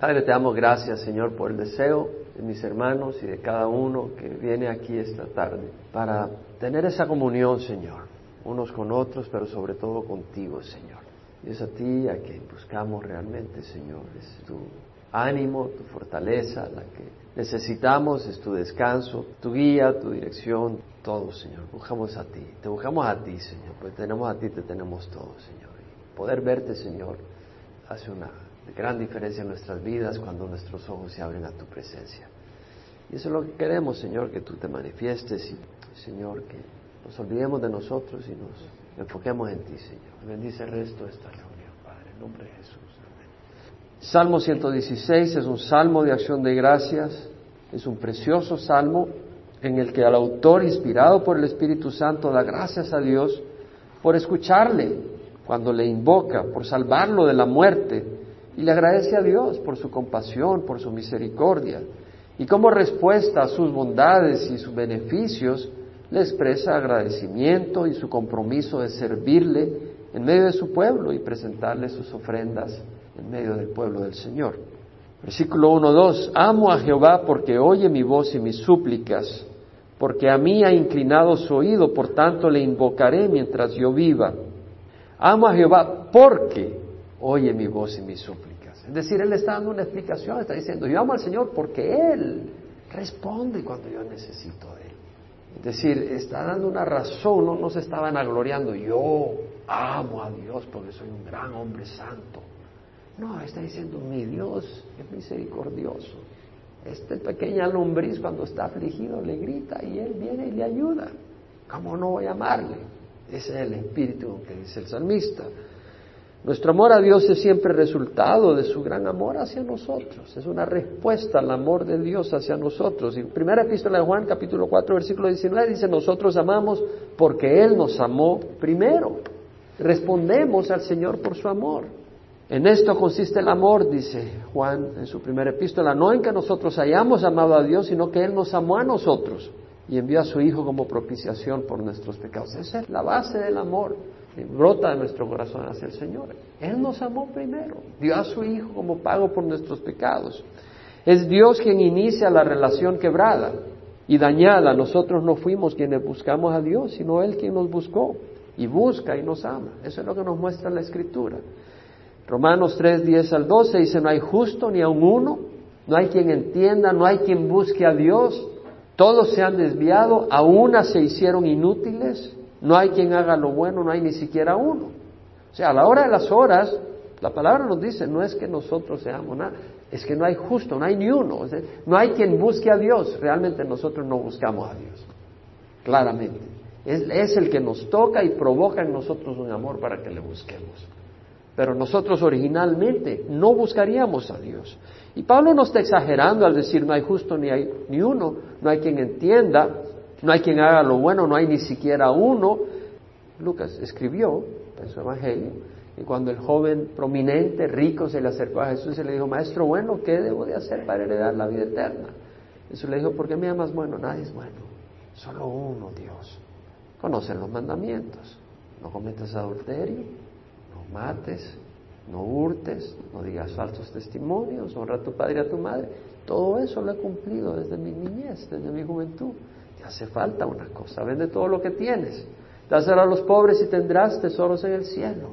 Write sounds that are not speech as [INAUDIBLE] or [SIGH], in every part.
Padre, te damos gracias, Señor, por el deseo de mis hermanos y de cada uno que viene aquí esta tarde para tener esa comunión, Señor, unos con otros, pero sobre todo contigo, Señor. Y es a ti a quien buscamos realmente, Señor. Es tu ánimo, tu fortaleza, la que necesitamos, es tu descanso, tu guía, tu dirección, todo, Señor. Buscamos a ti, te buscamos a ti, Señor, pues tenemos a ti, te tenemos todo, Señor. Y poder verte, Señor, hace una gran diferencia en nuestras vidas cuando nuestros ojos se abren a tu presencia. Y eso es lo que queremos, Señor, que tú te manifiestes y, Señor, que nos olvidemos de nosotros y nos enfoquemos en ti, Señor. Bendice el resto de esta reunión, Padre, en nombre de Jesús. Amén. Salmo 116 es un salmo de acción de gracias, es un precioso salmo en el que el autor, inspirado por el Espíritu Santo, da gracias a Dios por escucharle cuando le invoca, por salvarlo de la muerte y le agradece a Dios por su compasión, por su misericordia. Y como respuesta a sus bondades y sus beneficios, le expresa agradecimiento y su compromiso de servirle en medio de su pueblo y presentarle sus ofrendas en medio del pueblo del Señor. Versículo 1-2, amo a Jehová porque oye mi voz y mis súplicas, porque a mí ha inclinado su oído, por tanto le invocaré mientras yo viva. Amo a Jehová porque oye mi voz y mis súplicas. Es decir, Él está dando una explicación, está diciendo, yo amo al Señor porque Él responde cuando yo necesito de Él. Es decir, está dando una razón, no, no se está vanagloriando, yo amo a Dios porque soy un gran hombre santo. No, está diciendo, mi Dios es misericordioso. Este pequeña lombriz cuando está afligido le grita y Él viene y le ayuda. ¿Cómo no voy a amarle? Ese es el espíritu que dice el salmista. Nuestro amor a Dios es siempre resultado de su gran amor hacia nosotros. Es una respuesta al amor de Dios hacia nosotros. Y primera epístola de Juan, capítulo 4, versículo 19, dice, nosotros amamos porque Él nos amó primero. Respondemos al Señor por su amor. En esto consiste el amor, dice Juan en su primera epístola, no en que nosotros hayamos amado a Dios, sino que Él nos amó a nosotros y envió a su Hijo como propiciación por nuestros pecados. Esa es la base del amor brota de nuestro corazón hacia el Señor. Él nos amó primero, dio a su Hijo como pago por nuestros pecados. Es Dios quien inicia la relación quebrada y dañada. Nosotros no fuimos quienes buscamos a Dios, sino Él quien nos buscó y busca y nos ama. Eso es lo que nos muestra la Escritura. Romanos 3, 10 al 12 dice, no hay justo ni aun uno, no hay quien entienda, no hay quien busque a Dios, todos se han desviado, a una se hicieron inútiles, no hay quien haga lo bueno, no hay ni siquiera uno. O sea, a la hora de las horas, la palabra nos dice, no es que nosotros seamos nada, es que no hay justo, no hay ni uno. no hay quien busque a Dios, realmente nosotros no buscamos a Dios, claramente. Es, es el que nos toca y provoca en nosotros un amor para que le busquemos. Pero nosotros originalmente no buscaríamos a Dios. Y Pablo no está exagerando al decir no hay justo ni hay ni uno, no hay quien entienda, no hay quien haga lo bueno, no hay ni siquiera uno. Lucas escribió en su evangelio y cuando el joven prominente, rico, se le acercó a Jesús y le dijo, Maestro bueno, ¿qué debo de hacer para heredar la vida eterna? Jesús le dijo, ¿por qué me amas bueno? Nadie es bueno, solo uno, Dios. Conocen los mandamientos. No cometas adulterio, mates, no hurtes, no digas falsos testimonios, honra a tu padre y a tu madre. Todo eso lo he cumplido desde mi niñez, desde mi juventud hace falta una cosa, vende todo lo que tienes, dáselo a los pobres y tendrás tesoros en el cielo.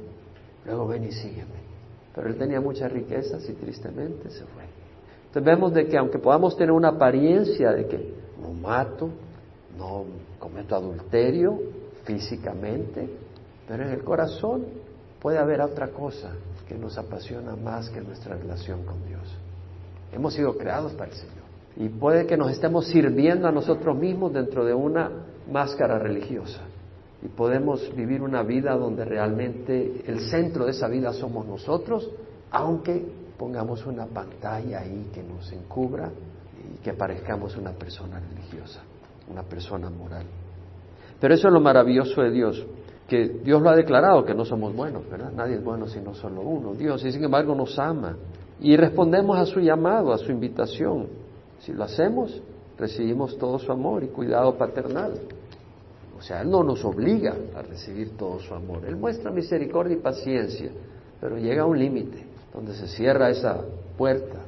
Luego ven y sígueme. Pero él tenía muchas riquezas y tristemente se fue. Entonces vemos de que aunque podamos tener una apariencia de que no mato, no cometo adulterio físicamente, pero en el corazón puede haber otra cosa que nos apasiona más que nuestra relación con Dios. Hemos sido creados para el Señor. Y puede que nos estemos sirviendo a nosotros mismos dentro de una máscara religiosa. Y podemos vivir una vida donde realmente el centro de esa vida somos nosotros, aunque pongamos una pantalla ahí que nos encubra y que parezcamos una persona religiosa, una persona moral. Pero eso es lo maravilloso de Dios, que Dios lo ha declarado que no somos buenos, ¿verdad? Nadie es bueno sino solo uno. Dios, y sin embargo, nos ama. Y respondemos a su llamado, a su invitación. Si lo hacemos, recibimos todo su amor y cuidado paternal. O sea, Él no nos obliga a recibir todo su amor. Él muestra misericordia y paciencia, pero llega a un límite donde se cierra esa puerta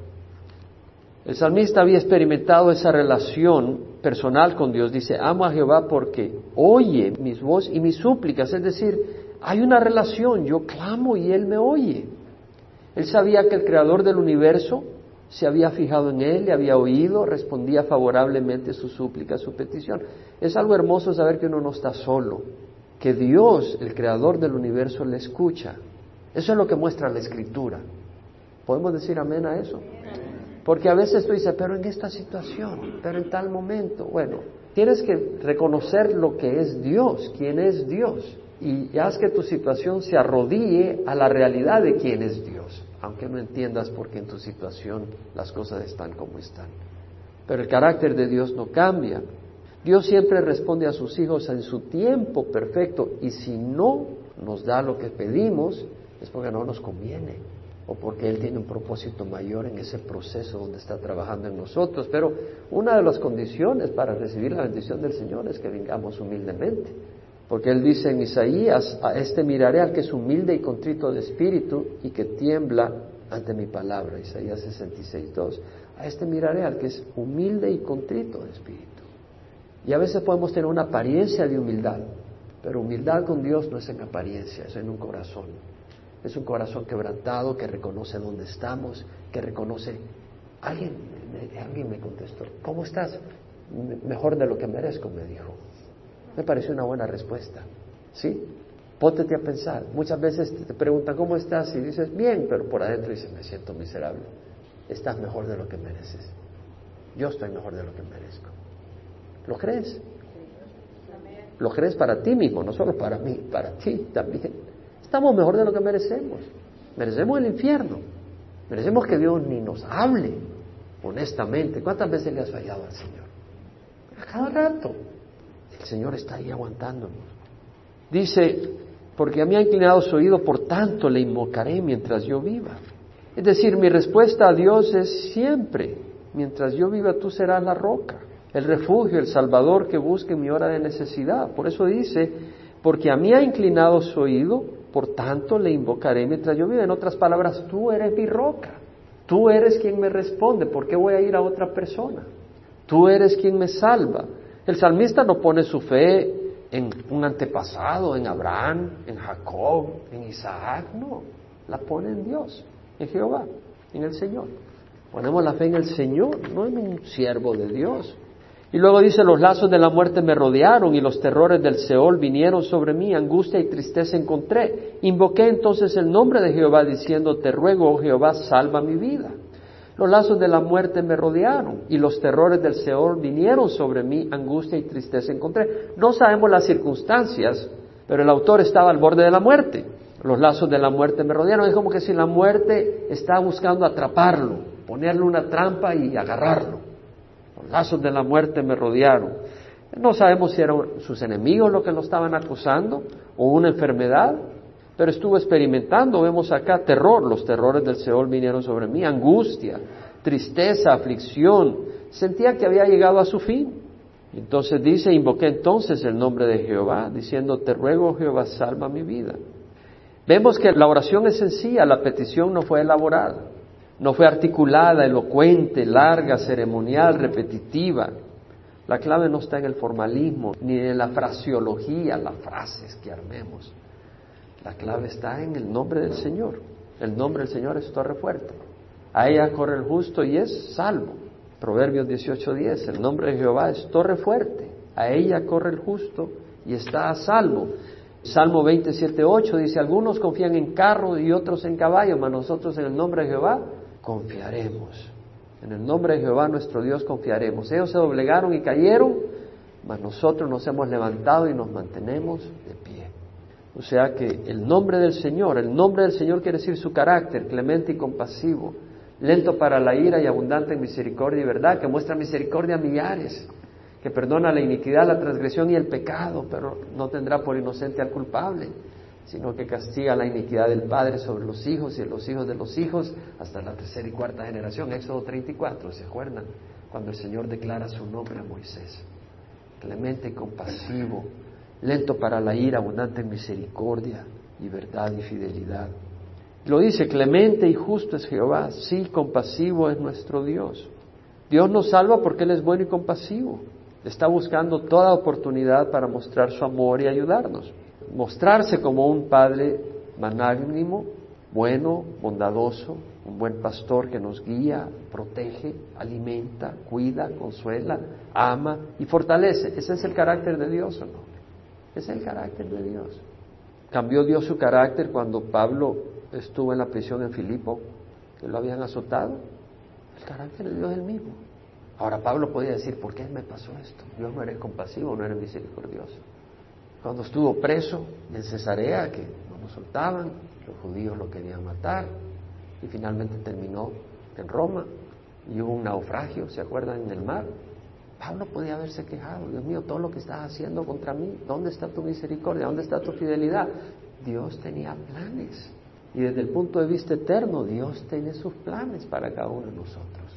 El salmista había experimentado esa relación personal con Dios. Dice, amo a Jehová porque oye mis voces y mis súplicas. Es decir, hay una relación, yo clamo y Él me oye. Él sabía que el creador del universo se había fijado en él, le había oído, respondía favorablemente su súplica, su petición. Es algo hermoso saber que uno no está solo, que Dios, el creador del universo, le escucha. Eso es lo que muestra la escritura. ¿Podemos decir amén a eso? Porque a veces tú dices, pero en esta situación, pero en tal momento, bueno, tienes que reconocer lo que es Dios, quién es Dios, y haz que tu situación se arrodille a la realidad de quién es Dios aunque no entiendas por qué en tu situación las cosas están como están. Pero el carácter de Dios no cambia. Dios siempre responde a sus hijos en su tiempo perfecto y si no nos da lo que pedimos es porque no nos conviene o porque Él tiene un propósito mayor en ese proceso donde está trabajando en nosotros. Pero una de las condiciones para recibir la bendición del Señor es que vengamos humildemente. Porque él dice en Isaías, a este miraré al que es humilde y contrito de espíritu y que tiembla ante mi palabra. Isaías 66, 2. A este miraré al que es humilde y contrito de espíritu. Y a veces podemos tener una apariencia de humildad, pero humildad con Dios no es en apariencia, es en un corazón. Es un corazón quebrantado que reconoce dónde estamos, que reconoce. Alguien, alguien me contestó, ¿cómo estás? Mejor de lo que merezco, me dijo. Me pareció una buena respuesta. ¿Sí? Póntete a pensar. Muchas veces te preguntan, ¿cómo estás? Y dices, bien, pero por adentro dices, me siento miserable. Estás mejor de lo que mereces. Yo estoy mejor de lo que merezco. ¿Lo crees? Lo crees para ti mismo, no solo para mí, para ti también. Estamos mejor de lo que merecemos. Merecemos el infierno. Merecemos que Dios ni nos hable honestamente. ¿Cuántas veces le has fallado al Señor? A cada rato. El Señor está ahí aguantándonos. Dice, porque a mí ha inclinado su oído, por tanto le invocaré mientras yo viva. Es decir, mi respuesta a Dios es siempre, mientras yo viva tú serás la roca, el refugio, el salvador que busque en mi hora de necesidad. Por eso dice, porque a mí ha inclinado su oído, por tanto le invocaré mientras yo viva. En otras palabras, tú eres mi roca, tú eres quien me responde, ¿por qué voy a ir a otra persona? Tú eres quien me salva. El salmista no pone su fe en un antepasado, en Abraham, en Jacob, en Isaac, no, la pone en Dios, en Jehová, en el Señor. Ponemos la fe en el Señor, no en un siervo de Dios. Y luego dice, los lazos de la muerte me rodearon y los terrores del Seol vinieron sobre mí, angustia y tristeza encontré. Invoqué entonces el nombre de Jehová diciendo, te ruego, oh Jehová, salva mi vida. Los lazos de la muerte me rodearon y los terrores del Seol vinieron sobre mí, angustia y tristeza encontré. No sabemos las circunstancias, pero el autor estaba al borde de la muerte. Los lazos de la muerte me rodearon. Es como que si la muerte está buscando atraparlo, ponerle una trampa y agarrarlo. Los lazos de la muerte me rodearon. No sabemos si eran sus enemigos los que lo estaban acusando o una enfermedad pero estuvo experimentando, vemos acá, terror, los terrores del Seol vinieron sobre mí, angustia, tristeza, aflicción, sentía que había llegado a su fin. Entonces dice, invoqué entonces el nombre de Jehová, diciendo, te ruego Jehová, salva mi vida. Vemos que la oración es sencilla, la petición no fue elaborada, no fue articulada, elocuente, larga, ceremonial, repetitiva. La clave no está en el formalismo, ni en la fraseología, las frases que armemos. La clave está en el nombre del Señor. El nombre del Señor es torre fuerte. A ella corre el justo y es salvo. Proverbios 18:10. El nombre de Jehová es torre fuerte. A ella corre el justo y está a salvo. Salmo 27:8 dice, algunos confían en carro y otros en caballo, mas nosotros en el nombre de Jehová confiaremos. En el nombre de Jehová nuestro Dios confiaremos. Ellos se doblegaron y cayeron, mas nosotros nos hemos levantado y nos mantenemos de pie. O sea que el nombre del Señor, el nombre del Señor quiere decir su carácter, clemente y compasivo, lento para la ira y abundante en misericordia y verdad, que muestra misericordia a millares, que perdona la iniquidad, la transgresión y el pecado, pero no tendrá por inocente al culpable, sino que castiga la iniquidad del Padre sobre los hijos y los hijos de los hijos hasta la tercera y cuarta generación. Éxodo 34, ¿se acuerdan? Cuando el Señor declara su nombre a Moisés. Clemente y compasivo, lento para la ira, abundante en misericordia y verdad y fidelidad. Lo dice, clemente y justo es Jehová, sí, compasivo es nuestro Dios. Dios nos salva porque Él es bueno y compasivo. Está buscando toda oportunidad para mostrar su amor y ayudarnos. Mostrarse como un Padre magnánimo, bueno, bondadoso, un buen pastor que nos guía, protege, alimenta, cuida, consuela, ama y fortalece. Ese es el carácter de Dios o no? Es el carácter de Dios. Cambió Dios su carácter cuando Pablo estuvo en la prisión en Filipo, que lo habían azotado. El carácter de Dios es el mismo. Ahora Pablo podía decir, ¿por qué me pasó esto? Dios no eres compasivo, no eres misericordioso. Cuando estuvo preso en Cesarea, que no lo soltaban, los judíos lo querían matar, y finalmente terminó en Roma, y hubo un naufragio, ¿se acuerdan? En el mar. Pablo podía haberse quejado, Dios mío, todo lo que estás haciendo contra mí, ¿dónde está tu misericordia? ¿Dónde está tu fidelidad? Dios tenía planes. Y desde el punto de vista eterno, Dios tiene sus planes para cada uno de nosotros.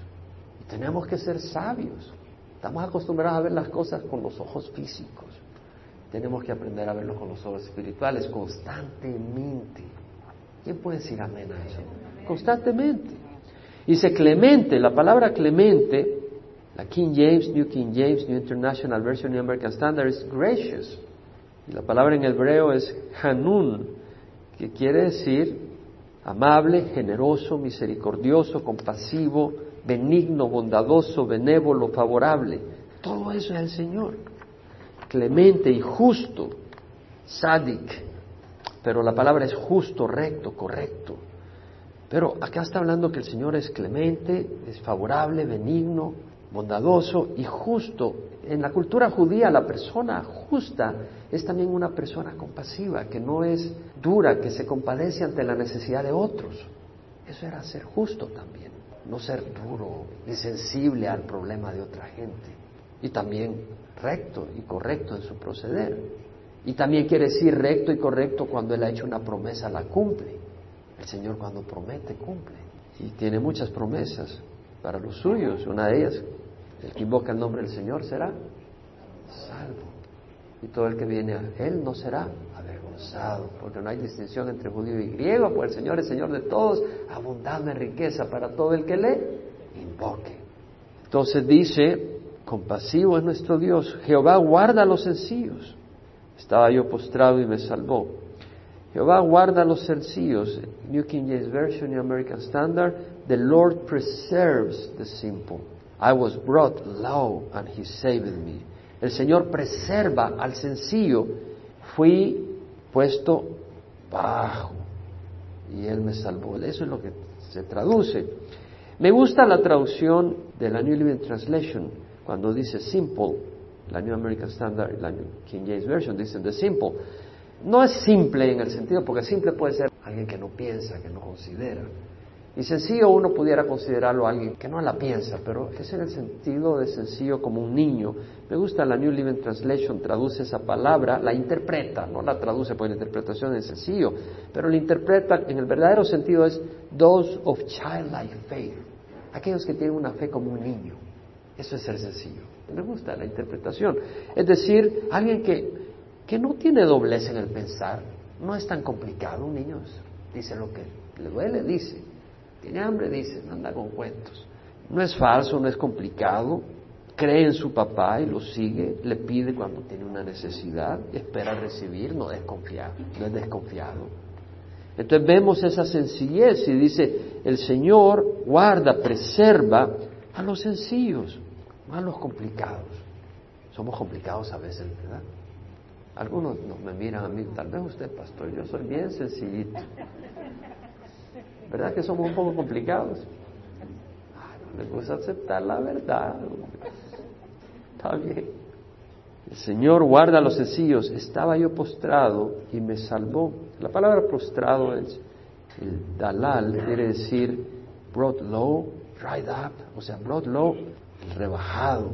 Tenemos que ser sabios. Estamos acostumbrados a ver las cosas con los ojos físicos. Tenemos que aprender a verlo con los ojos espirituales constantemente. ¿Quién puede decir amén a eso? Constantemente. Dice clemente, la palabra clemente, la King James, New King James, New International Version, New American Standard, es gracious. Y la palabra en hebreo es hanun, que quiere decir amable, generoso, misericordioso, compasivo, benigno, bondadoso, benévolo, favorable. Todo eso es el Señor. Clemente y justo, sádic. Pero la palabra es justo, recto, correcto. Pero acá está hablando que el Señor es clemente, es favorable, benigno, bondadoso y justo. En la cultura judía la persona justa es también una persona compasiva, que no es dura, que se compadece ante la necesidad de otros. Eso era ser justo también no ser duro ni sensible al problema de otra gente. Y también recto y correcto en su proceder. Y también quiere decir recto y correcto cuando Él ha hecho una promesa, la cumple. El Señor cuando promete, cumple. Y tiene muchas promesas para los suyos. Una de ellas, el que invoca el nombre del Señor será salvo. Y todo el que viene a Él no será porque no hay distinción entre judío y griego, pues el Señor es Señor de todos, abundante riqueza para todo el que le invoque. Entonces dice, compasivo es nuestro Dios, Jehová guarda a los sencillos. Estaba yo postrado y me salvó. Jehová guarda a los sencillos. New King James Version, New American Standard, the Lord preserves the simple. I was brought low and he saved me. El Señor preserva al sencillo. Fui puesto bajo y Él me salvó. Eso es lo que se traduce. Me gusta la traducción de la New Living Translation cuando dice simple, la New American Standard y la New King James Version dicen the simple. No es simple en el sentido, porque simple puede ser alguien que no piensa, que no considera. Y sencillo uno pudiera considerarlo alguien que no la piensa, pero es en el sentido de sencillo como un niño. Me gusta la New Living Translation, traduce esa palabra, la interpreta, no la traduce por la interpretación en sencillo, pero la interpreta en el verdadero sentido es those of childlike faith, aquellos que tienen una fe como un niño. Eso es ser sencillo. Me gusta la interpretación. Es decir, alguien que, que no tiene doblez en el pensar, no es tan complicado. Un niño dice lo que le duele, dice tiene hambre, dice, anda con cuentos. No es falso, no es complicado. Cree en su papá y lo sigue, le pide cuando tiene una necesidad, espera recibir, no desconfiado, no es desconfiado. Entonces vemos esa sencillez y dice, el Señor guarda, preserva a los sencillos, no a los complicados. Somos complicados a veces, ¿verdad? Algunos me miran a mí, tal vez usted, pastor, yo soy bien sencillito. ¿Verdad que somos un poco complicados? me gusta aceptar la verdad. Está bien. El Señor guarda los sencillos. Estaba yo postrado y me salvó. La palabra postrado es el dalal, quiere decir brought low, dried up, o sea, brought low, rebajado,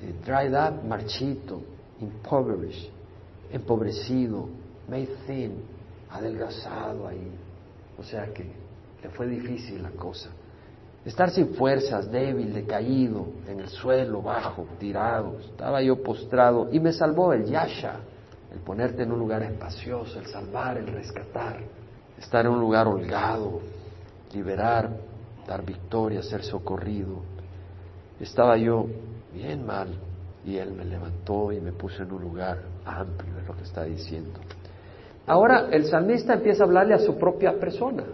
eh, dried up, marchito, impoverished, empobrecido, made thin, adelgazado ahí. O sea que le fue difícil la cosa. Estar sin fuerzas, débil, decaído, en el suelo, bajo, tirado. Estaba yo postrado y me salvó el yasha, el ponerte en un lugar espacioso, el salvar, el rescatar. Estar en un lugar holgado, liberar, dar victoria, ser socorrido. estaba yo bien mal y Él me levantó y me puso en un lugar amplio, es lo que está diciendo. Ahora el salmista empieza a hablarle a su propia persona.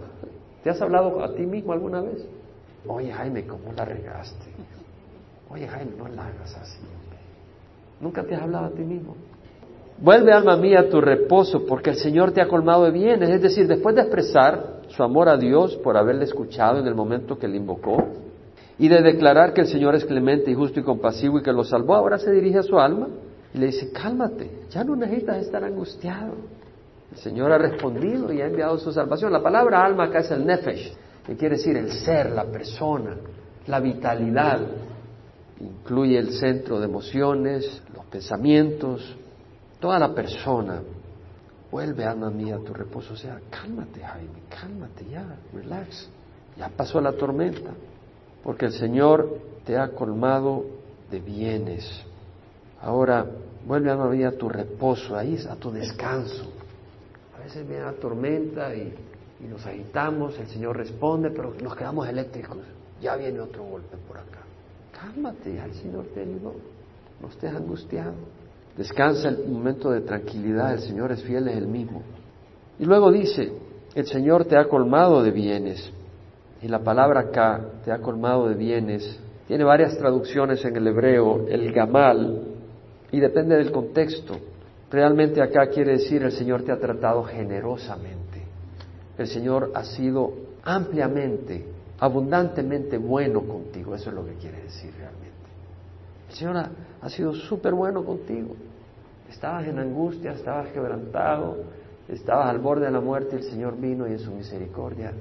¿Te has hablado a ti mismo alguna vez? Oye Jaime, ¿cómo la regaste? Oye Jaime, no la hagas así. ¿Nunca te has hablado a ti mismo? Vuelve, alma mía, a tu reposo, porque el Señor te ha colmado de bienes. Es decir, después de expresar su amor a Dios por haberle escuchado en el momento que le invocó, y de declarar que el Señor es clemente y justo y compasivo y que lo salvó, ahora se dirige a su alma y le dice, cálmate, ya no necesitas estar angustiado. El Señor ha respondido y ha enviado su salvación. La palabra alma acá es el nefesh, que quiere decir el ser, la persona, la vitalidad. Incluye el centro de emociones, los pensamientos, toda la persona. Vuelve, alma mía, a tu reposo. O sea, cálmate, Jaime, cálmate ya, relax. Ya pasó la tormenta, porque el Señor te ha colmado de bienes. Ahora, vuelve, alma mía, a tu reposo, ahí a tu descanso. A veces viene la tormenta y, y nos agitamos, el Señor responde, pero nos quedamos eléctricos. Ya viene otro golpe por acá. Cálmate, el Señor te ayudó. No estés angustiado. Descansa el momento de tranquilidad, el Señor es fiel, es el mismo. Y luego dice, el Señor te ha colmado de bienes. Y la palabra acá, te ha colmado de bienes, tiene varias traducciones en el hebreo, el gamal, y depende del contexto. Realmente acá quiere decir el Señor te ha tratado generosamente. El Señor ha sido ampliamente, abundantemente bueno contigo. Eso es lo que quiere decir realmente. El Señor ha, sido súper bueno contigo. Estabas en angustia, estabas quebrantado, estabas al borde de la muerte y el Señor vino y en su misericordia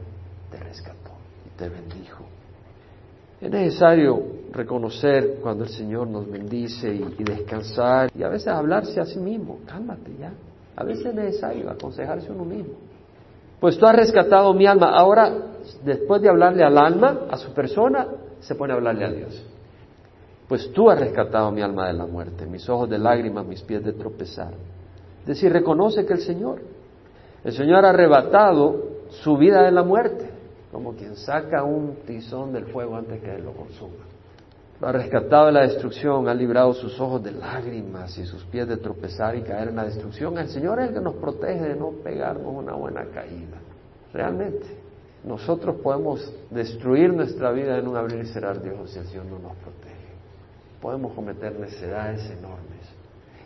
te rescató y te bendijo. Es necesario reconocer cuando el Señor nos bendice y, y, descansar y a veces hablarse a sí mismo, cálmate ya. A veces es necesario aconsejarse uno mismo. Pues tú has rescatado mi alma. Ahora, después de hablarle al alma, a su persona, se pone a hablarle a Dios. Pues tú has rescatado mi alma de la muerte, mis ojos de lágrimas, mis pies de tropezar. Es decir, reconoce que el Señor, el Señor ha arrebatado su vida de la muerte, como quien saca un tizón del fuego antes que lo consuma. Lo ha rescatado de la destrucción, ha librado sus ojos de lágrimas y sus pies de tropezar y caer en la destrucción. El Señor es el que nos protege de no pegarnos una buena caída. Realmente, nosotros podemos destruir nuestra vida en un abrir y cerrar de ojos si el Señor no nos protege podemos cometer necedades enormes.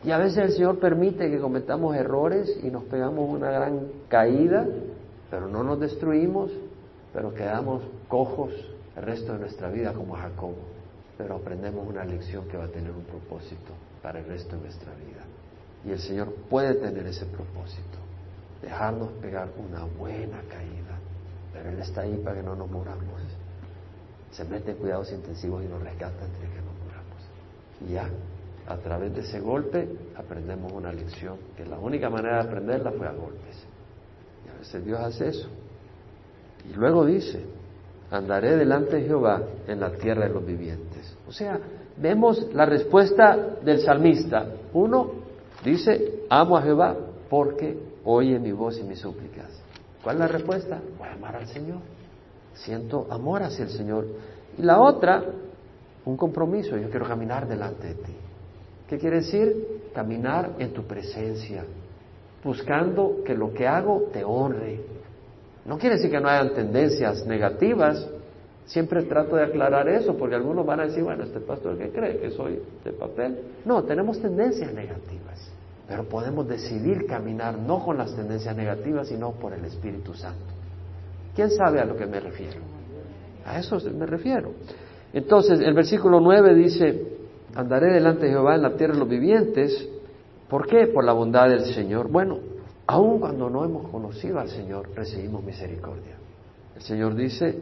Y a veces el Señor permite que cometamos errores y nos pegamos una gran caída, pero no nos destruimos, pero quedamos cojos el resto de nuestra vida como Jacobo. Pero aprendemos una lección que va a tener un propósito para el resto de nuestra vida. Y el Señor puede tener ese propósito, dejarnos pegar una buena caída, pero Él está ahí para que no nos moramos. Se mete en cuidados intensivos y nos rescata entre que nos y ya, a través de ese golpe aprendemos una lección, que la única manera de aprenderla fue a golpes. Y a veces Dios hace eso. Y luego dice, andaré delante de Jehová en la tierra de los vivientes. O sea, vemos la respuesta del salmista. Uno dice, amo a Jehová porque oye mi voz y mis súplicas. ¿Cuál es la respuesta? Voy a amar al Señor. Siento amor hacia el Señor. Y la otra, un compromiso, yo quiero caminar delante de ti. ¿Qué quiere decir? Caminar en tu presencia, buscando que lo que hago te honre. No quiere decir que no hayan tendencias negativas, siempre trato de aclarar eso, porque algunos van a decir, bueno, este pastor que cree que soy de papel. No, tenemos tendencias negativas, pero podemos decidir caminar no con las tendencias negativas, sino por el Espíritu Santo. ¿Quién sabe a lo que me refiero? A eso me refiero. Entonces, el versículo 9 dice, andaré delante de Jehová en la tierra de los vivientes. ¿Por qué? Por la bondad del Señor. Bueno, aun cuando no hemos conocido al Señor, recibimos misericordia. El Señor dice,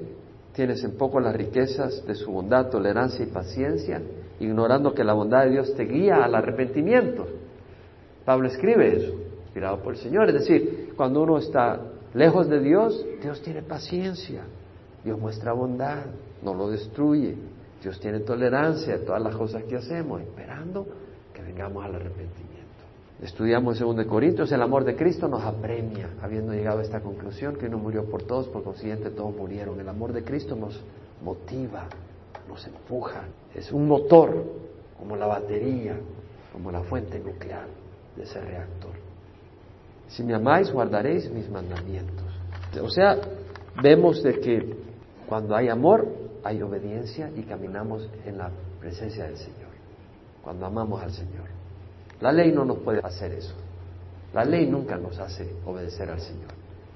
tienes en poco las riquezas de su bondad, tolerancia y paciencia, ignorando que la bondad de Dios te guía al arrepentimiento. Pablo escribe eso, inspirado por el Señor. Es decir, cuando uno está lejos de Dios, Dios tiene paciencia, Dios muestra bondad, no lo destruye. Dios tiene tolerancia a todas las cosas que hacemos, esperando que vengamos al arrepentimiento. Estudiamos en 2 Corintios, el amor de Cristo nos apremia, habiendo llegado a esta conclusión que uno murió por todos, por consiguiente todos murieron. El amor de Cristo nos motiva nos empuja, es un motor, como la batería, como la fuente nuclear de ese reactor. Si me amáis, guardaréis mis mandamientos. O sea, vemos de que cuando hay amor, hay obediencia y caminamos en la presencia del Señor, cuando amamos al Señor. La ley no nos puede hacer eso. La ley nunca nos hace obedecer al Señor.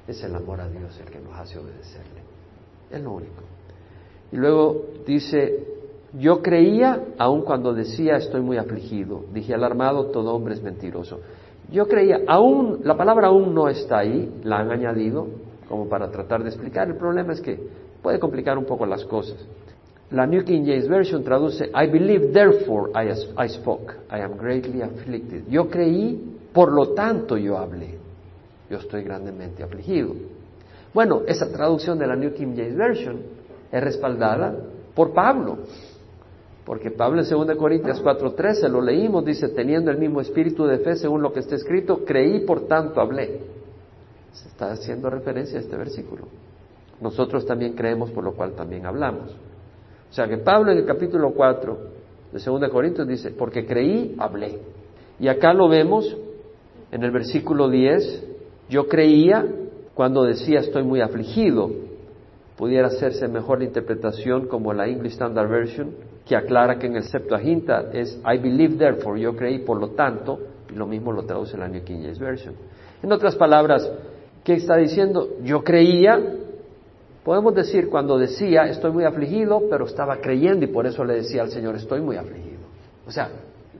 Es el amor a Dios el que nos hace obedecerle. Es lo único. Y luego dice, yo creía aun cuando decía estoy muy afligido. Dije alarmado, todo hombre es mentiroso. Yo creía, aún, la palabra aún no está ahí, la han añadido como para tratar de explicar. El problema es que puede complicar un poco las cosas. La New King James Version traduce, I believe, therefore I, spoke. I am greatly afflicted. Yo creí, por lo tanto yo hablé. Yo estoy grandemente afligido. Bueno, esa traducción de la New King James Version es respaldada por Pablo. Porque Pablo en 2 Corintios 4:13 lo leímos, dice, teniendo el mismo espíritu de fe según lo que está escrito, creí, por tanto hablé. Se está haciendo referencia a este versículo. Nosotros también creemos, por lo cual también hablamos. O sea que Pablo en el capítulo 4 de 2 Corintios dice, porque creí, hablé. Y acá lo vemos en el versículo 10, yo creía cuando decía estoy muy afligido. Pudiera hacerse mejor la interpretación como la English Standard Version, que aclara que en el Septuaginta es I believe therefore, yo creí por lo tanto, y lo mismo lo traduce la New King James Version. En otras palabras, ¿qué está diciendo? Yo creía, Podemos decir cuando decía estoy muy afligido, pero estaba creyendo y por eso le decía al Señor estoy muy afligido. O sea,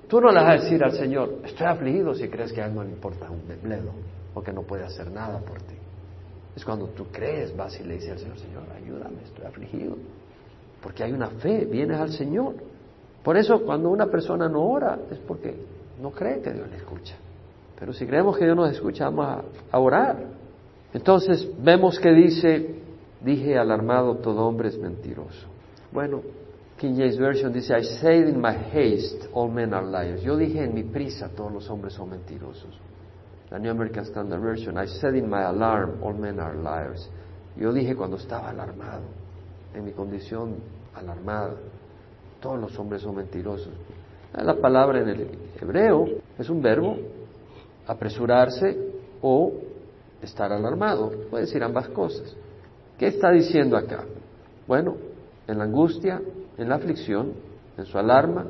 tú no le vas a decir al Señor estoy afligido si crees que a Él no le importa un bledo o que no puede hacer nada por ti. Es cuando tú crees, vas y le dices al Señor, Señor, ayúdame, estoy afligido. Porque hay una fe, vienes al Señor. Por eso cuando una persona no ora es porque no cree que Dios le escucha. Pero si creemos que Dios nos escucha, vamos a, a orar. Entonces vemos que dice, Dije alarmado, todo hombre es mentiroso. Bueno, King James Version dice, I said in my haste, all men are liars. Yo dije en mi prisa, todos los hombres son mentirosos. La New American Standard Version, I said in my alarm, all men are liars. Yo dije cuando estaba alarmado, en mi condición alarmada, todos los hombres son mentirosos. La palabra en el hebreo es un verbo, apresurarse o estar alarmado. Puede decir ambas cosas. ¿Qué está diciendo acá? Bueno, en la angustia, en la aflicción, en su alarma,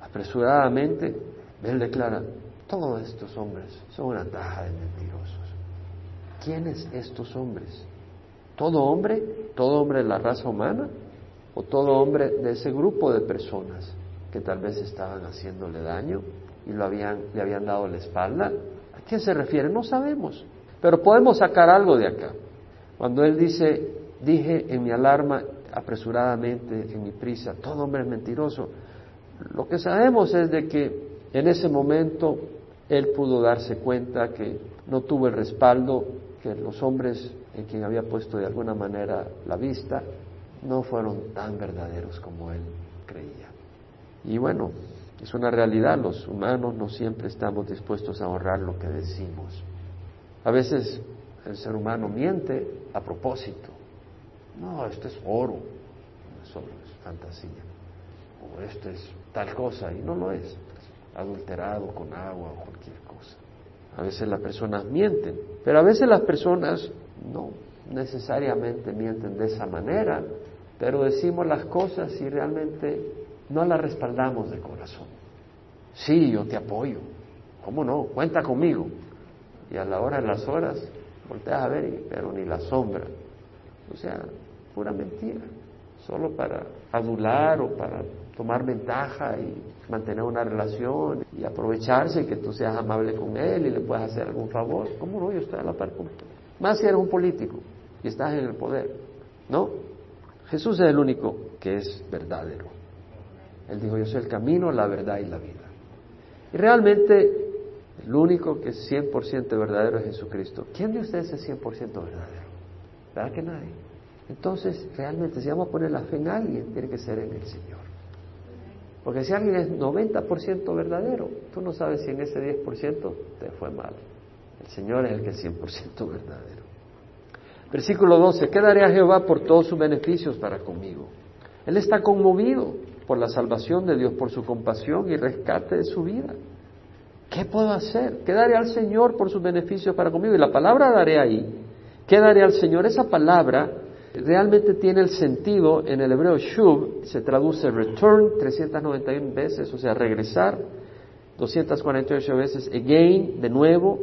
apresuradamente, él declara, todos estos hombres son una taja de mentirosos. ¿Quiénes estos hombres? ¿Todo hombre? ¿Todo hombre de la raza humana? ¿O todo hombre de ese grupo de personas que tal vez estaban haciéndole daño y lo habían, le habían dado la espalda? ¿A quién se refiere? No sabemos. Pero podemos sacar algo de acá. Cuando él dice, dije en mi alarma apresuradamente, en mi prisa, todo hombre es mentiroso, lo que sabemos es de que en ese momento él pudo darse cuenta que no tuvo el respaldo, que los hombres en quien había puesto de alguna manera la vista no fueron tan verdaderos como él creía. Y bueno, es una realidad, los humanos no siempre estamos dispuestos a honrar lo que decimos. A veces el ser humano miente a propósito. No, esto es oro, es oro, es fantasía. O esto es tal cosa, y no lo es. Adulterado con agua o cualquier cosa. A veces las personas mienten, pero a veces las personas no necesariamente mienten de esa manera, pero decimos las cosas y realmente no las respaldamos de corazón. Sí, yo te apoyo. ¿Cómo no? Cuenta conmigo. Y a la hora de las horas volteas a ver, pero ni la sombra. O sea, pura mentira, solo para adular o para tomar ventaja y mantener una relación y aprovecharse y que tú seas amable con él y le puedas hacer algún favor. ¿Cómo no? Yo estoy a la par con Más si eres un político y estás en el poder. ¿No? Jesús es el único que es verdadero. Él dijo, yo soy el camino, la verdad y la vida. Y realmente el único que es 100% verdadero es Jesucristo. ¿Quién de ustedes es 100% verdadero? ¿Verdad que nadie? Entonces, realmente, si vamos a poner la fe en alguien, tiene que ser en el Señor. Porque si alguien es 90% verdadero, tú no sabes si en ese 10% te fue mal. El Señor es el que es 100% verdadero. Versículo 12, ¿qué daré a Jehová por todos sus beneficios para conmigo? Él está conmovido por la salvación de Dios, por su compasión y rescate de su vida. ¿Qué puedo hacer? ¿Qué daré al Señor por sus beneficios para conmigo? Y la palabra daré ahí. ¿Qué daré al Señor? Esa palabra realmente tiene el sentido en el hebreo shuv, se traduce return 391 veces, o sea, regresar, 248 veces again, de nuevo,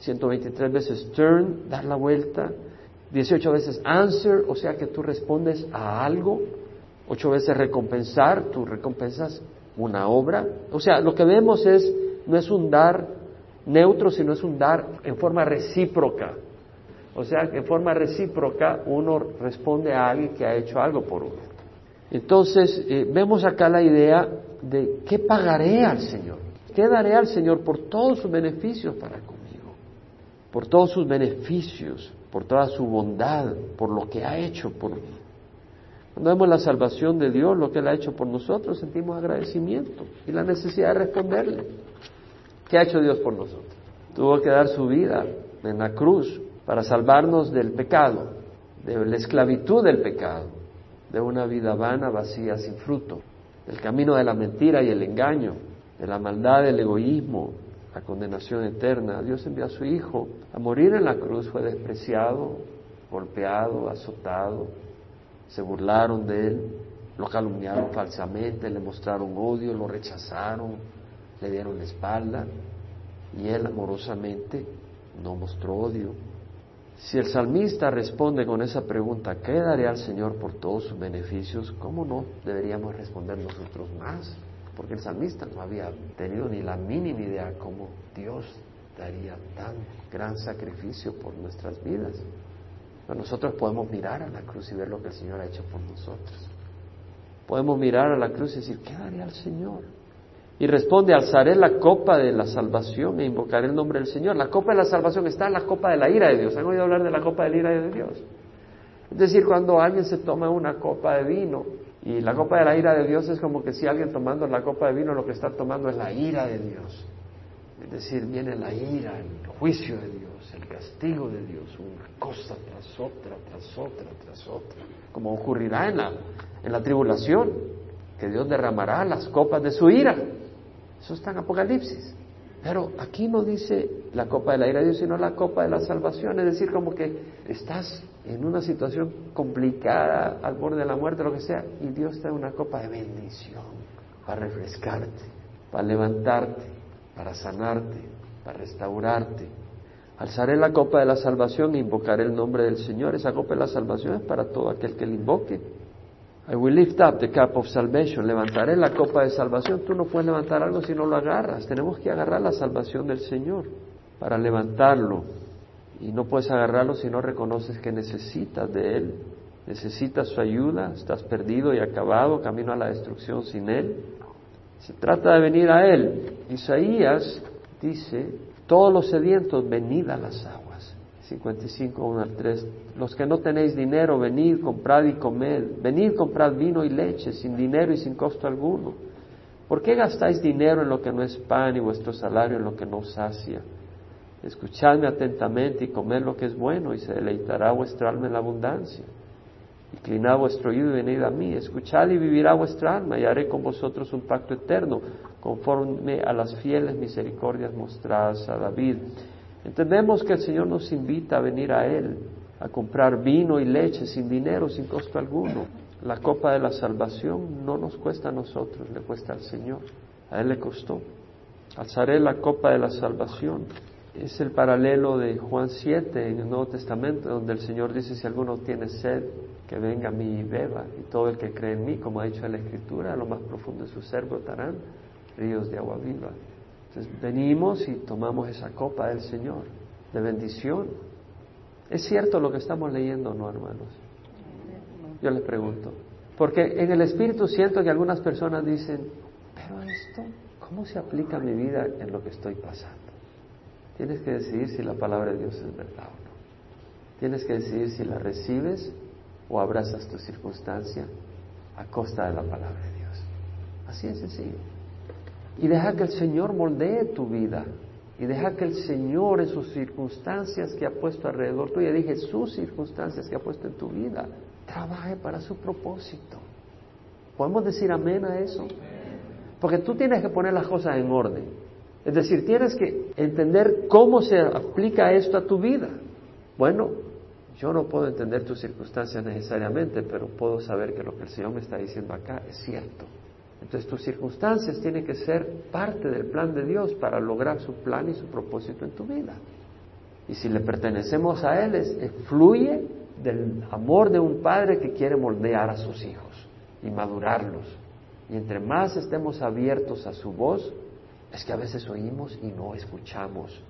123 veces turn, dar la vuelta, 18 veces answer, o sea que tú respondes a algo, 8 veces recompensar, tú recompensas una obra. O sea, lo que vemos es, no es un dar neutro, sino es un dar en forma recíproca. O sea, en forma recíproca uno responde a alguien que ha hecho algo por uno. Entonces, eh, vemos acá la idea de qué pagaré al Señor, qué daré al Señor por todos sus beneficios para conmigo, por todos sus beneficios, por toda su bondad, por lo que ha hecho por mí. Cuando vemos la salvación de Dios, lo que Él ha hecho por nosotros, sentimos agradecimiento y la necesidad de responderle. ¿Qué ha hecho Dios por nosotros? Tuvo que dar su vida en la cruz para salvarnos del pecado, de la esclavitud del pecado, de una vida vana, vacía, sin fruto, del camino de la mentira y el engaño, de la maldad, del egoísmo, la condenación eterna. Dios envió a su Hijo a morir en la cruz, fue despreciado, golpeado, azotado, se burlaron de él, lo calumniaron falsamente, le mostraron odio, lo rechazaron, le dieron la espalda y él amorosamente no mostró odio. Si el salmista responde con esa pregunta, ¿qué daré al Señor por todos sus beneficios? ¿Cómo no deberíamos responder nosotros más? Porque el salmista no había tenido ni la mínima idea cómo Dios daría tan gran sacrificio por nuestras vidas. Pero nosotros podemos mirar a la cruz y ver lo que el Señor ha hecho por nosotros. Podemos mirar a la cruz y decir, ¿qué daría al Señor? Y responde, alzaré la copa de la salvación e invocaré el nombre del Señor. La copa de la salvación está en la copa de la ira de Dios. ¿Han oído hablar de la copa de la ira de Dios? Es decir, cuando alguien se toma una copa de vino, y la copa de la ira de Dios es como que si alguien tomando la copa de vino lo que está tomando es la ira de Dios. Es decir, viene la ira, el juicio de Dios, el castigo de Dios, una cosa tras otra, tras otra, tras otra, como ocurrirá en la, en la tribulación, que Dios derramará las copas de su ira. Eso está en Apocalipsis. Pero aquí no dice la copa de la ira de Dios, sino la copa de la salvación. Es decir, como que estás en una situación complicada, al borde de la muerte, lo que sea, y Dios te da una copa de bendición para refrescarte, para levantarte, para sanarte, para restaurarte. Alzaré la copa de la salvación e invocaré el nombre del Señor. Esa copa de la salvación es para todo aquel que le invoque. I will lift up the cup of salvation. Levantaré la copa de salvación. Tú no puedes levantar algo si no lo agarras. Tenemos que agarrar la salvación del Señor para levantarlo. Y no puedes agarrarlo si no reconoces que necesitas de Él. Necesitas su ayuda. Estás perdido y acabado, camino a la destrucción sin Él. Se trata de venir a Él. Isaías dice, todos los sedientos, venid a las aguas. 55, 1 al 3. Los que no tenéis dinero, venid, comprad y comed. Venid, comprad vino y leche, sin dinero y sin costo alguno. ¿Por qué gastáis dinero en lo que no es pan y vuestro salario en lo que no sacia? Escuchadme atentamente y comed lo que es bueno y se deleitará vuestra alma en la abundancia. Inclinad vuestro oído y venid a mí. Escuchad y vivirá vuestra alma y haré con vosotros un pacto eterno conforme a las fieles misericordias mostradas a David. Entendemos que el Señor nos invita a venir a Él, a comprar vino y leche sin dinero, sin costo alguno. La copa de la salvación no nos cuesta a nosotros, le cuesta al Señor. A Él le costó. Alzaré la copa de la salvación. Es el paralelo de Juan 7 en el Nuevo Testamento, donde el Señor dice, si alguno tiene sed, que venga a mí y beba. Y todo el que cree en mí, como ha dicho la Escritura, a lo más profundo de su ser brotarán ríos de agua viva. Entonces venimos y tomamos esa copa del Señor de bendición. ¿Es cierto lo que estamos leyendo no, hermanos? Yo les pregunto. Porque en el Espíritu siento que algunas personas dicen, pero esto, ¿cómo se aplica a mi vida en lo que estoy pasando? Tienes que decidir si la palabra de Dios es verdad o no. Tienes que decidir si la recibes o abrazas tu circunstancia a costa de la palabra de Dios. Así es sencillo. Y deja que el Señor moldee tu vida. Y deja que el Señor en sus circunstancias que ha puesto alrededor tuya, dije sus circunstancias que ha puesto en tu vida, trabaje para su propósito. ¿Podemos decir amén a eso? Porque tú tienes que poner las cosas en orden. Es decir, tienes que entender cómo se aplica esto a tu vida. Bueno, yo no puedo entender tus circunstancias necesariamente, pero puedo saber que lo que el Señor me está diciendo acá es cierto. Entonces tus circunstancias tienen que ser parte del plan de Dios para lograr su plan y su propósito en tu vida. Y si le pertenecemos a Él, es, fluye del amor de un padre que quiere moldear a sus hijos y madurarlos. Y entre más estemos abiertos a su voz, es que a veces oímos y no escuchamos.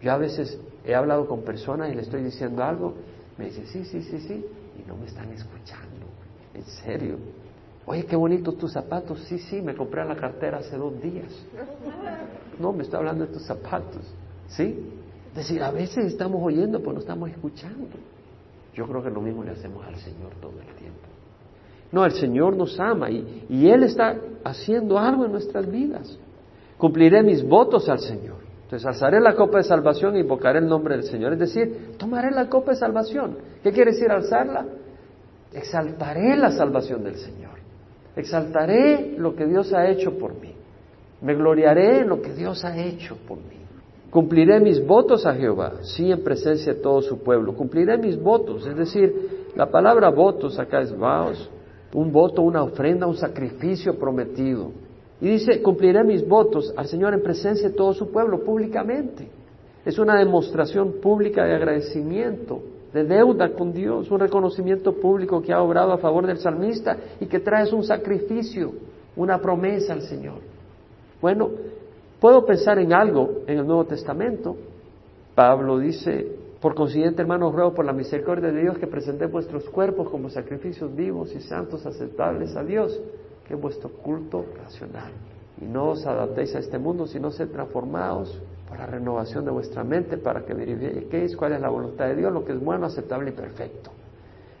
Yo a veces he hablado con personas y le estoy diciendo algo, me dice, sí, sí, sí, sí, y no me están escuchando. En serio. Oye, qué bonitos tus zapatos. Sí, sí, me compré la cartera hace dos días. [LAUGHS] No, me está hablando de tus zapatos. ¿Sí? Es decir, a veces estamos oyendo, pero no estamos escuchando. Yo creo que lo mismo le hacemos al Señor todo el tiempo. No, el Señor nos ama y, y Él está haciendo algo en nuestras vidas. Cumpliré mis votos al Señor. Entonces, alzaré la copa de salvación e invocaré el nombre del Señor. Es decir, tomaré la copa de salvación. ¿Qué quiere decir alzarla? Exaltaré la salvación del Señor. Exaltaré lo que Dios ha hecho por mí. Me gloriaré en lo que Dios ha hecho por mí. Cumpliré mis votos a Jehová, sí en presencia de todo su pueblo. Cumpliré mis votos, es decir, la palabra votos acá es vaos, un voto, una ofrenda, un sacrificio prometido. Y dice, cumpliré mis votos al Señor en presencia de todo su pueblo, públicamente. Es una demostración pública de agradecimiento de deuda con Dios, un reconocimiento público que ha obrado a favor del salmista y que trae un sacrificio, una promesa al Señor. Bueno, puedo pensar en algo en el Nuevo Testamento. Pablo dice, por consiguiente, hermanos, ruego por la misericordia de Dios que presentéis vuestros cuerpos como sacrificios vivos y santos aceptables a Dios, que es vuestro culto racional. Y no os adaptéis a este mundo, sino sed transformados por la renovación de vuestra mente para que verifiquéis cuál es la voluntad de Dios, lo que es bueno, aceptable y perfecto.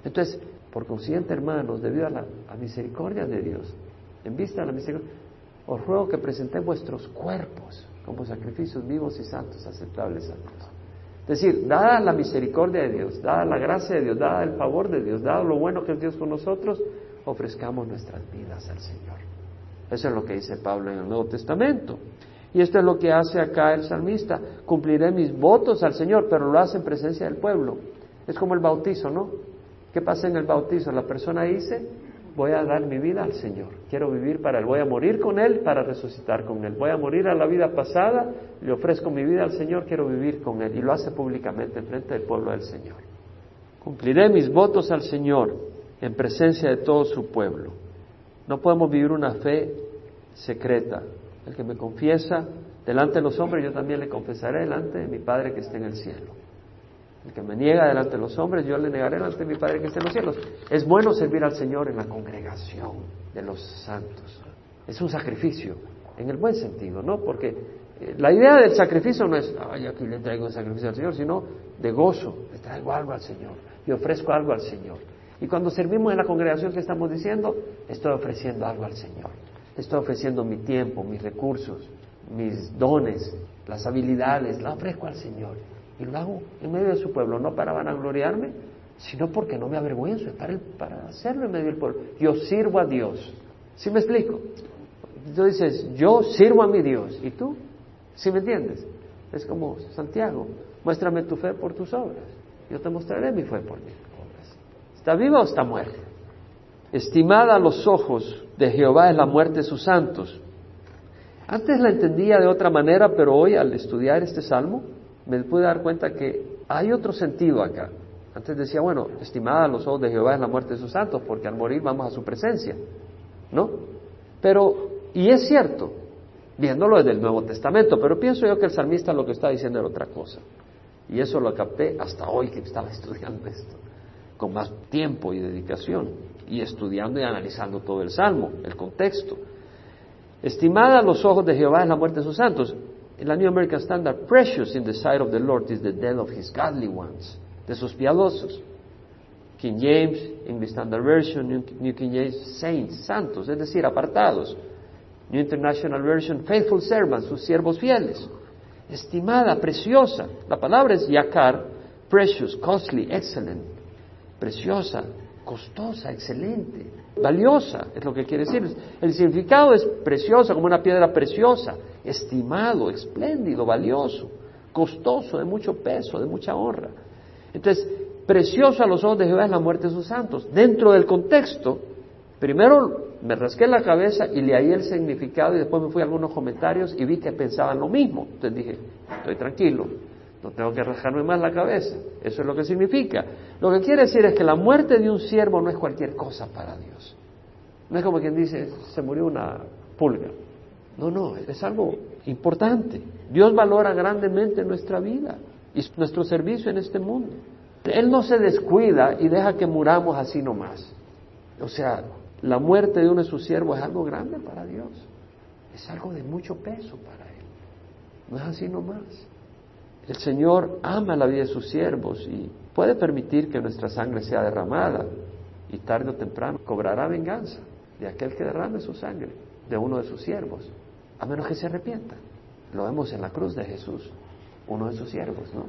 Entonces, por consiguiente, hermanos, debido a la misericordia de Dios, en vista de la misericordia, os ruego que presentéis vuestros cuerpos como sacrificios vivos y santos, aceptables a Dios. Es decir, dada la misericordia de Dios, dada la gracia de Dios, dada el favor de Dios, dado lo bueno que es Dios con nosotros, ofrezcamos nuestras vidas al Señor. Eso es lo que dice Pablo en el Nuevo Testamento. Y esto es lo que hace acá el salmista. Cumpliré mis votos al Señor, pero lo hace en presencia del pueblo. Es como el bautizo, ¿no? ¿Qué pasa en el bautizo? La persona dice, voy a dar mi vida al Señor. Quiero vivir para Él. Voy a morir con Él para resucitar con Él. Voy a morir a la vida pasada, le ofrezco mi vida al Señor, quiero vivir con Él. Y lo hace públicamente en frente del pueblo del Señor. Cumpliré mis votos al Señor en presencia de todo su pueblo. No podemos vivir una fe secreta, el que me confiesa delante de los hombres, yo también le confesaré delante de mi Padre que está en el cielo. El que me niega delante de los hombres, yo le negaré delante de mi Padre que está en los cielos. Es bueno servir al Señor en la congregación de los santos. Es un sacrificio, en el buen sentido, ¿no? Porque eh, la idea del sacrificio no es, ay, aquí le traigo un sacrificio al Señor, sino de gozo, le traigo algo al Señor, y ofrezco algo al Señor. Y cuando servimos en la congregación que estamos diciendo, estoy ofreciendo algo al Señor. Estoy ofreciendo mi tiempo, mis recursos, mis dones, las habilidades, la ofrezco al Señor. Y lo hago en medio de su pueblo, no para vanagloriarme, sino porque no me avergüenzo, para, para hacerlo en medio del pueblo. Yo sirvo a Dios. ¿Sí me explico? Tú dices, yo sirvo a mi Dios. ¿Y tú? ¿Sí me entiendes? Es como Santiago, muéstrame tu fe por tus obras. Yo te mostraré mi fe por obras. ¿Está viva o está muerta? Estimada a los ojos de Jehová es la muerte de sus santos. Antes la entendía de otra manera, pero hoy al estudiar este salmo me pude dar cuenta que hay otro sentido acá. Antes decía, bueno, estimada a los ojos de Jehová es la muerte de sus santos, porque al morir vamos a su presencia, ¿no? Pero, y es cierto, viéndolo desde el Nuevo Testamento, pero pienso yo que el salmista lo que está diciendo era otra cosa. Y eso lo capté hasta hoy que estaba [LAUGHS] estudiando esto, con más tiempo y dedicación y estudiando y analizando todo el Salmo, el contexto. Estimada a los ojos de Jehová es la muerte de sus santos. En la New American Standard, precious in the sight of the Lord is the death of his godly ones, de sus piadosos. King James, English Standard Version, New King James, saints, santos, es decir, apartados. New International Version, faithful servants, sus siervos fieles. Estimada, preciosa. La palabra es yakar, precious, costly, excellent, preciosa, costosa, excelente, valiosa, es lo que quiere decir. El significado es preciosa, como una piedra preciosa, estimado, espléndido, valioso, costoso, de mucho peso, de mucha honra. Entonces, precioso a los ojos de Jehová es la muerte de sus santos. Dentro del contexto, primero me rasqué la cabeza y leí el significado y después me fui a algunos comentarios y vi que pensaban lo mismo. Entonces dije, estoy tranquilo, no tengo que rascarme más la cabeza. Eso es lo que significa. Lo que quiere decir es que la muerte de un siervo no es cualquier cosa para Dios. No es como quien dice, se murió una pulga. No, no, es algo importante. Dios valora grandemente nuestra vida y nuestro servicio en este mundo. Él no se descuida y deja que muramos así nomás. O sea, la muerte de uno de sus siervos es algo grande para Dios. Es algo de mucho peso para Él. No es así nomás. El Señor ama la vida de sus siervos y puede permitir que nuestra sangre sea derramada y tarde o temprano cobrará venganza de aquel que derrame su sangre, de uno de sus siervos, a menos que se arrepienta. Lo vemos en la cruz de Jesús, uno de sus siervos, ¿no?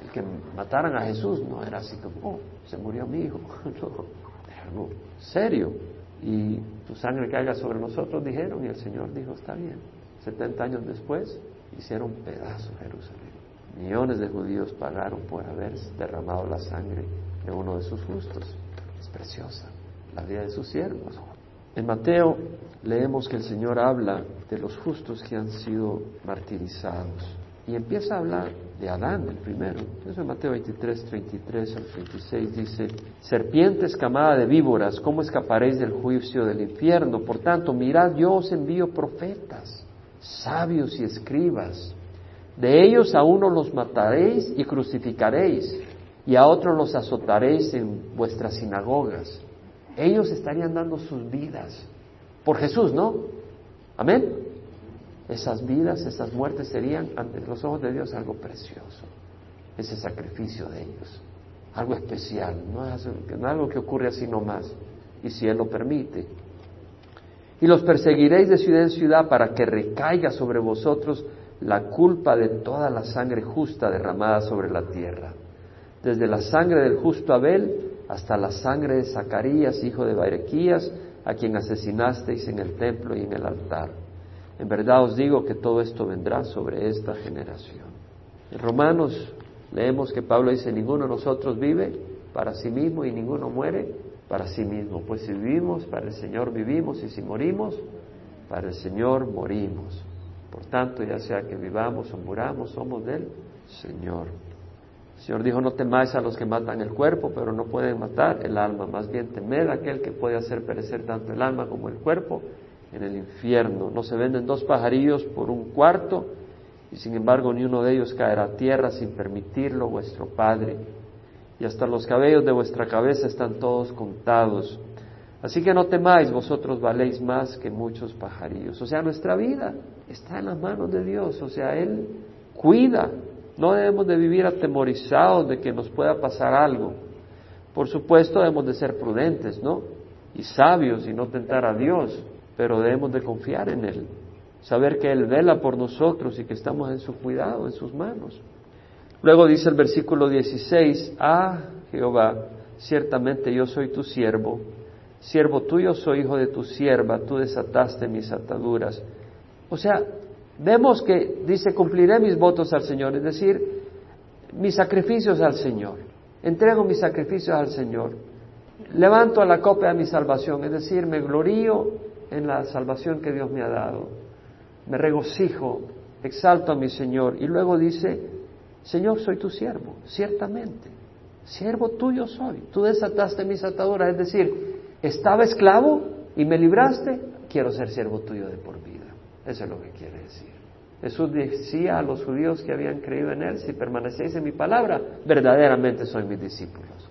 El que mataran a Jesús no era así como, oh, se murió mi hijo, [LAUGHS] no, era algo serio. Y su sangre caiga sobre nosotros, dijeron, y el Señor dijo, está bien. 70 años después, hicieron pedazo Jerusalén. Millones de judíos pagaron por haber derramado la sangre de uno de sus justos. Es preciosa la vida de sus siervos. En Mateo leemos que el Señor habla de los justos que han sido martirizados y empieza a hablar de Adán, el primero. Eso en Mateo 23, 33 al 36 dice, serpientes camada de víboras, ¿cómo escaparéis del juicio del infierno? Por tanto, mirad, yo os envío profetas, sabios y escribas de ellos a uno los mataréis y crucificaréis, y a otros los azotaréis en vuestras sinagogas. Ellos estarían dando sus vidas por Jesús, ¿no? Amén. Esas vidas, esas muertes serían ante los ojos de Dios algo precioso. Ese sacrificio de ellos, algo especial, no es algo que ocurre así nomás, y si Él lo permite. Y los perseguiréis de ciudad en ciudad para que recaiga sobre vosotros la culpa de toda la sangre justa derramada sobre la tierra, desde la sangre del justo Abel hasta la sangre de Zacarías, hijo de Barequías, a quien asesinasteis en el templo y en el altar. En verdad os digo que todo esto vendrá sobre esta generación. En Romanos leemos que Pablo dice, ninguno de nosotros vive para sí mismo y ninguno muere para sí mismo. Pues si vivimos, para el Señor vivimos y si morimos, para el Señor morimos. Por tanto, ya sea que vivamos o muramos, somos del Señor. El Señor dijo, no temáis a los que matan el cuerpo, pero no pueden matar el alma. Más bien temed a aquel que puede hacer perecer tanto el alma como el cuerpo en el infierno. No se venden dos pajarillos por un cuarto, y sin embargo ni uno de ellos caerá a tierra sin permitirlo vuestro Padre. Y hasta los cabellos de vuestra cabeza están todos contados. Así que no temáis, vosotros valéis más que muchos pajarillos. O sea, nuestra vida está en las manos de Dios, o sea, Él cuida. No debemos de vivir atemorizados de que nos pueda pasar algo. Por supuesto, debemos de ser prudentes, ¿no? Y sabios y no tentar a Dios, pero debemos de confiar en Él. Saber que Él vela por nosotros y que estamos en su cuidado, en sus manos. Luego dice el versículo 16, ah, Jehová, ciertamente yo soy tu siervo siervo tuyo soy hijo de tu sierva, tú desataste mis ataduras. O sea, vemos que dice, cumpliré mis votos al Señor, es decir, mis sacrificios al Señor, entrego mis sacrificios al Señor, levanto a la copa de mi salvación, es decir, me glorío en la salvación que Dios me ha dado, me regocijo, exalto a mi Señor. Y luego dice, Señor, soy tu siervo, ciertamente, siervo tuyo soy, tú desataste mis ataduras, es decir, estaba esclavo y me libraste, quiero ser siervo tuyo de por vida. Eso es lo que quiere decir. Jesús decía a los judíos que habían creído en Él, si permanecéis en mi palabra, verdaderamente sois mis discípulos.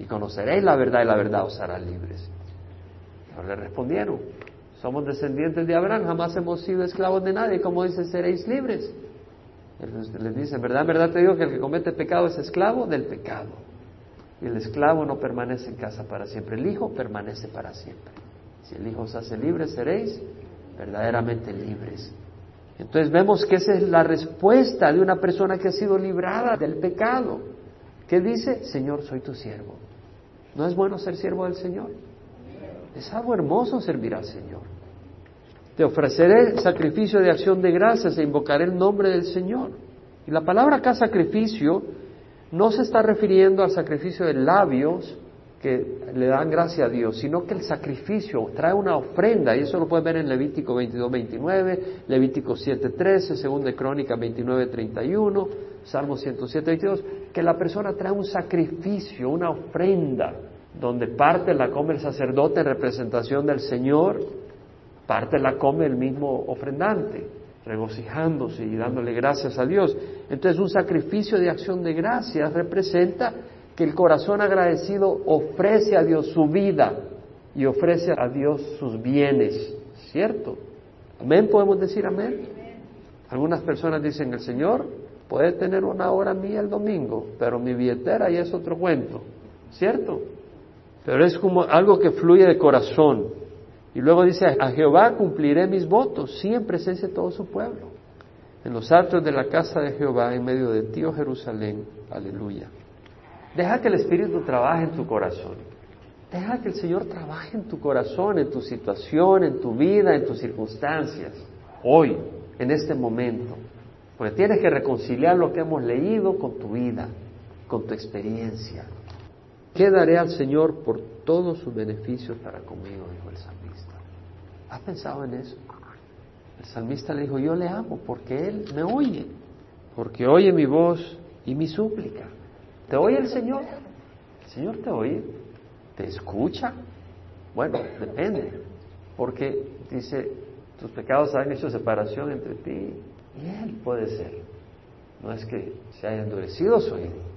Y conoceréis la verdad y la verdad os hará libres. Pero le respondieron, somos descendientes de Abraham, jamás hemos sido esclavos de nadie, como dice, seréis libres. Les dice, verdad, verdad te digo que el que comete pecado es esclavo del pecado. El esclavo no permanece en casa para siempre, el Hijo permanece para siempre. Si el Hijo os hace libres, seréis verdaderamente libres. Entonces vemos que esa es la respuesta de una persona que ha sido librada del pecado. ¿Qué dice? Señor, soy tu siervo. ¿No es bueno ser siervo del Señor? Es algo hermoso servir al Señor. Te ofreceré sacrificio de acción de gracias e invocaré el nombre del Señor. Y la palabra acá sacrificio no se está refiriendo al sacrificio de labios que le dan gracia a Dios, sino que el sacrificio trae una ofrenda, y eso lo puedes ver en Levítico 22, 29, Levítico 7, 13, 2 de Crónica 29, 31, Salmo 107, 22, que la persona trae un sacrificio, una ofrenda, donde parte la come el sacerdote en representación del Señor, parte la come el mismo ofrendante, regocijándose y dándole gracias a Dios. Entonces un sacrificio de acción de gracias representa que el corazón agradecido ofrece a Dios su vida y ofrece a Dios sus bienes, ¿cierto? Amén, podemos decir amén. Algunas personas dicen, el Señor puede tener una hora mía el domingo, pero mi billetera ya es otro cuento, ¿cierto? Pero es como algo que fluye de corazón. Y luego dice, a Jehová cumpliré mis votos, sí, en presencia de todo su pueblo. En los altos de la casa de Jehová, en medio de ti, oh Jerusalén, aleluya. Deja que el Espíritu trabaje en tu corazón. Deja que el Señor trabaje en tu corazón, en tu situación, en tu vida, en tus circunstancias. Hoy, en este momento. Porque tienes que reconciliar lo que hemos leído con tu vida, con tu experiencia. ¿Qué daré al Señor por todos sus beneficios para conmigo? Dijo el salmista. ¿Has pensado en eso? El salmista le dijo, yo le amo porque Él me oye, porque oye mi voz y mi súplica. ¿Te oye el Señor? ¿El Señor te oye? ¿Te escucha? Bueno, depende, porque dice, tus pecados han hecho separación entre ti y Él puede ser. No es que se haya endurecido su oído.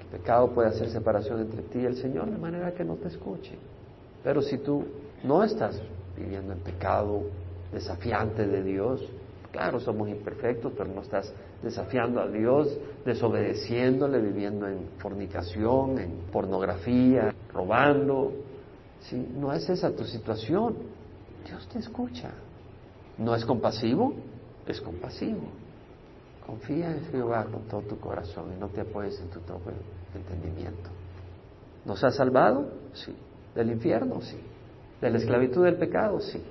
El pecado puede hacer separación entre ti y el Señor de manera que no te escuche. Pero si tú no estás viviendo en pecado desafiante de Dios, claro, somos imperfectos, pero no estás desafiando a Dios, desobedeciéndole, viviendo en fornicación, en pornografía, robando. Si no es esa tu situación, Dios te escucha. ¿No es compasivo? Es compasivo. Confía en Jehová con todo tu corazón y no te apoyes en tu propio entendimiento. ¿Nos ha salvado? Sí. ¿Del infierno? Sí. ¿De la esclavitud del pecado? Sí.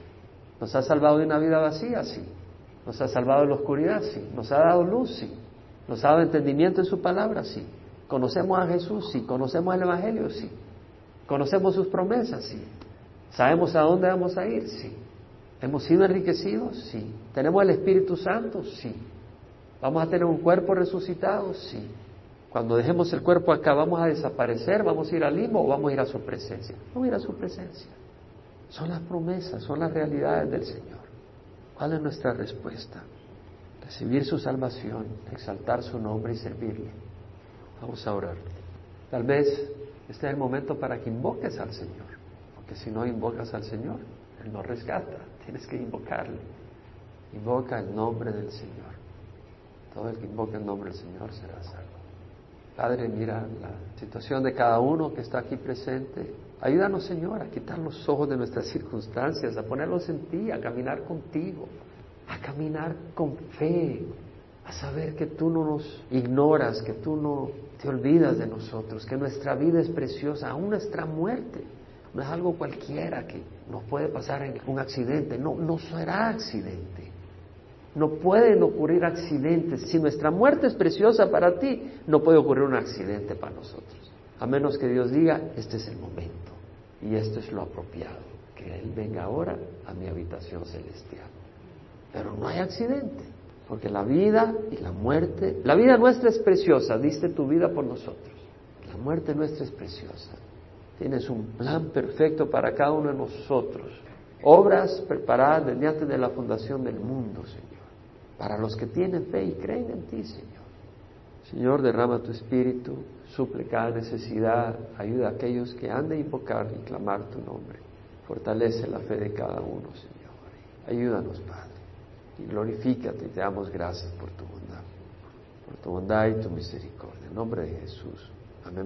¿Nos ha salvado de una vida vacía? Sí. Nos ha salvado de la oscuridad, sí. Nos ha dado luz, sí. Nos ha dado entendimiento en su palabra, sí. Conocemos a Jesús, sí. Conocemos el Evangelio, sí. Conocemos sus promesas, sí. Sabemos a dónde vamos a ir, sí. Hemos sido enriquecidos, sí. Tenemos el Espíritu Santo, sí. Vamos a tener un cuerpo resucitado, sí. Cuando dejemos el cuerpo acá, ¿vamos a desaparecer? ¿Vamos a ir al limbo o vamos a ir a su presencia? Vamos a ir a su presencia. Son las promesas, son las realidades del Señor. ¿Cuál es nuestra respuesta? Recibir su salvación, exaltar su nombre y servirle. Vamos a orar. Tal vez este es el momento para que invoques al Señor, porque si no invocas al Señor, Él no rescata, tienes que invocarle. Invoca el nombre del Señor. Todo el que invoque el nombre del Señor será salvo. Padre, mira la situación de cada uno que está aquí presente. Ayúdanos, Señor, a quitar los ojos de nuestras circunstancias, a ponerlos en ti, a caminar contigo, a caminar con fe, a saber que tú no nos ignoras, que tú no te olvidas de nosotros, que nuestra vida es preciosa, aún nuestra muerte. No es algo cualquiera que nos puede pasar en un accidente, no, no será accidente. No pueden ocurrir accidentes. Si nuestra muerte es preciosa para ti, no puede ocurrir un accidente para nosotros. A menos que Dios diga, este es el momento y esto es lo apropiado, que Él venga ahora a mi habitación celestial. Pero no hay accidente, porque la vida y la muerte, la vida nuestra es preciosa, diste tu vida por nosotros. La muerte nuestra es preciosa. Tienes un plan perfecto para cada uno de nosotros. Obras preparadas desde antes de la fundación del mundo, Señor. Para los que tienen fe y creen en ti, Señor. Señor, derrama tu espíritu, suple cada necesidad, ayuda a aquellos que han de invocar y clamar tu nombre. Fortalece la fe de cada uno, Señor. Ayúdanos, Padre. Y glorifícate y te damos gracias por tu bondad, por tu bondad y tu misericordia. En nombre de Jesús.